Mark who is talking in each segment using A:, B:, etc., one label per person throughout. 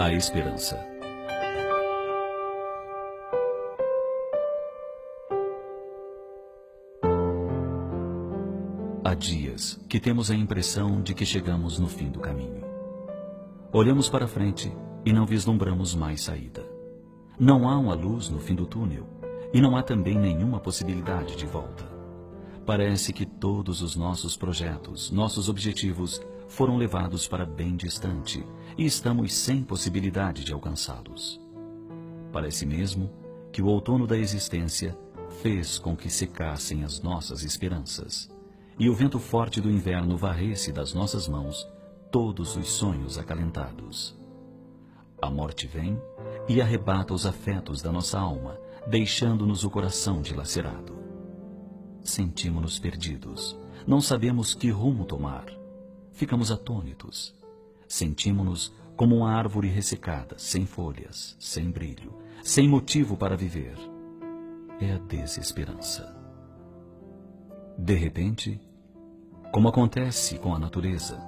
A: A esperança. Há dias que temos a impressão de que chegamos no fim do caminho. Olhamos para frente e não vislumbramos mais saída. Não há uma luz no fim do túnel e não há também nenhuma possibilidade de volta. Parece que todos os nossos projetos, nossos objetivos foram levados para bem distante e estamos sem possibilidade de alcançá-los. Parece mesmo que o outono da existência fez com que secassem as nossas esperanças e o vento forte do inverno varresse das nossas mãos todos os sonhos acalentados. A morte vem e arrebata os afetos da nossa alma, deixando-nos o coração dilacerado. Sentimos-nos perdidos, não sabemos que rumo tomar. Ficamos atônitos. Sentimos-nos como uma árvore ressecada, sem folhas, sem brilho, sem motivo para viver. É a desesperança. De repente, como acontece com a natureza,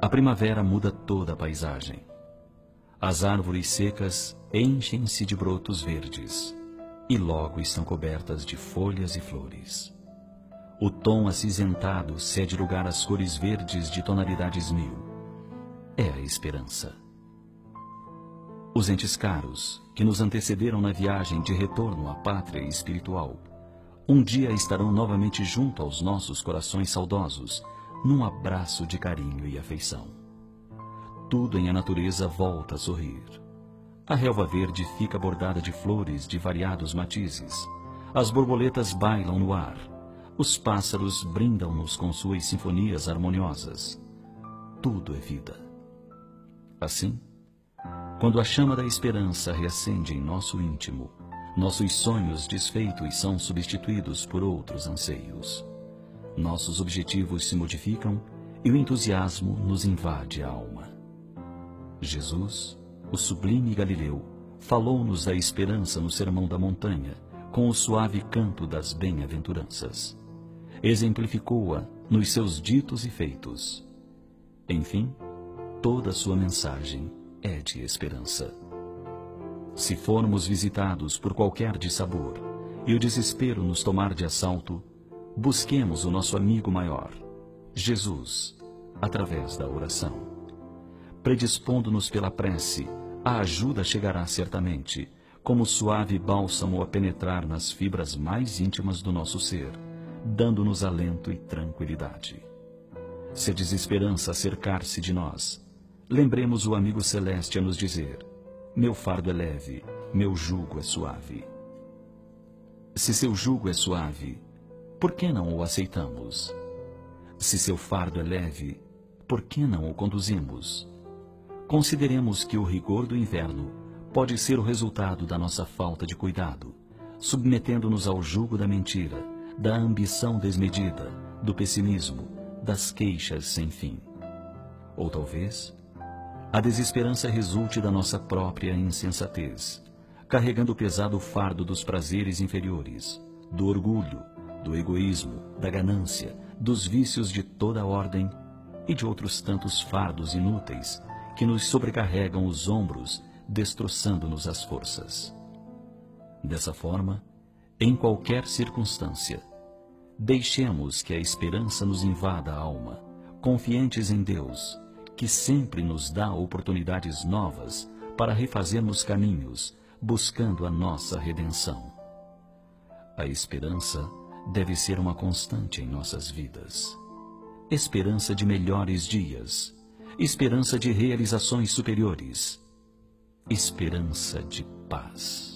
A: a primavera muda toda a paisagem. As árvores secas enchem-se de brotos verdes e logo estão cobertas de folhas e flores. O tom acinzentado cede lugar às cores verdes de tonalidades mil. É a esperança. Os entes caros, que nos antecederam na viagem de retorno à pátria espiritual, um dia estarão novamente junto aos nossos corações saudosos, num abraço de carinho e afeição. Tudo em a natureza volta a sorrir. A relva verde fica bordada de flores de variados matizes. As borboletas bailam no ar. Os pássaros brindam-nos com suas sinfonias harmoniosas. Tudo é vida. Assim, quando a chama da esperança reacende em nosso íntimo, nossos sonhos desfeitos são substituídos por outros anseios. Nossos objetivos se modificam e o entusiasmo nos invade a alma. Jesus, o sublime Galileu, falou-nos da esperança no Sermão da Montanha, com o suave canto das bem-aventuranças. Exemplificou-a nos seus ditos e feitos. Enfim, toda sua mensagem é de esperança. Se formos visitados por qualquer dissabor e o desespero nos tomar de assalto, busquemos o nosso amigo maior, Jesus, através da oração. Predispondo-nos pela prece, a ajuda chegará certamente, como suave bálsamo a penetrar nas fibras mais íntimas do nosso ser, dando-nos alento e tranquilidade. Se a desesperança cercar-se de nós, lembremos o amigo celeste a nos dizer: Meu fardo é leve, meu jugo é suave. Se seu jugo é suave, por que não o aceitamos? Se seu fardo é leve, por que não o conduzimos? Consideremos que o rigor do inverno pode ser o resultado da nossa falta de cuidado, submetendo-nos ao jugo da mentira, da ambição desmedida, do pessimismo, das queixas sem fim. Ou talvez, a desesperança resulte da nossa própria insensatez, carregando o pesado fardo dos prazeres inferiores, do orgulho, do egoísmo, da ganância, dos vícios de toda ordem e de outros tantos fardos inúteis que nos sobrecarregam os ombros, destroçando-nos as forças. Dessa forma, em qualquer circunstância, deixemos que a esperança nos invada a alma, confiantes em Deus, que sempre nos dá oportunidades novas para refazermos caminhos, buscando a nossa redenção. A esperança deve ser uma constante em nossas vidas. Esperança de melhores dias, esperança de realizações superiores, esperança de paz.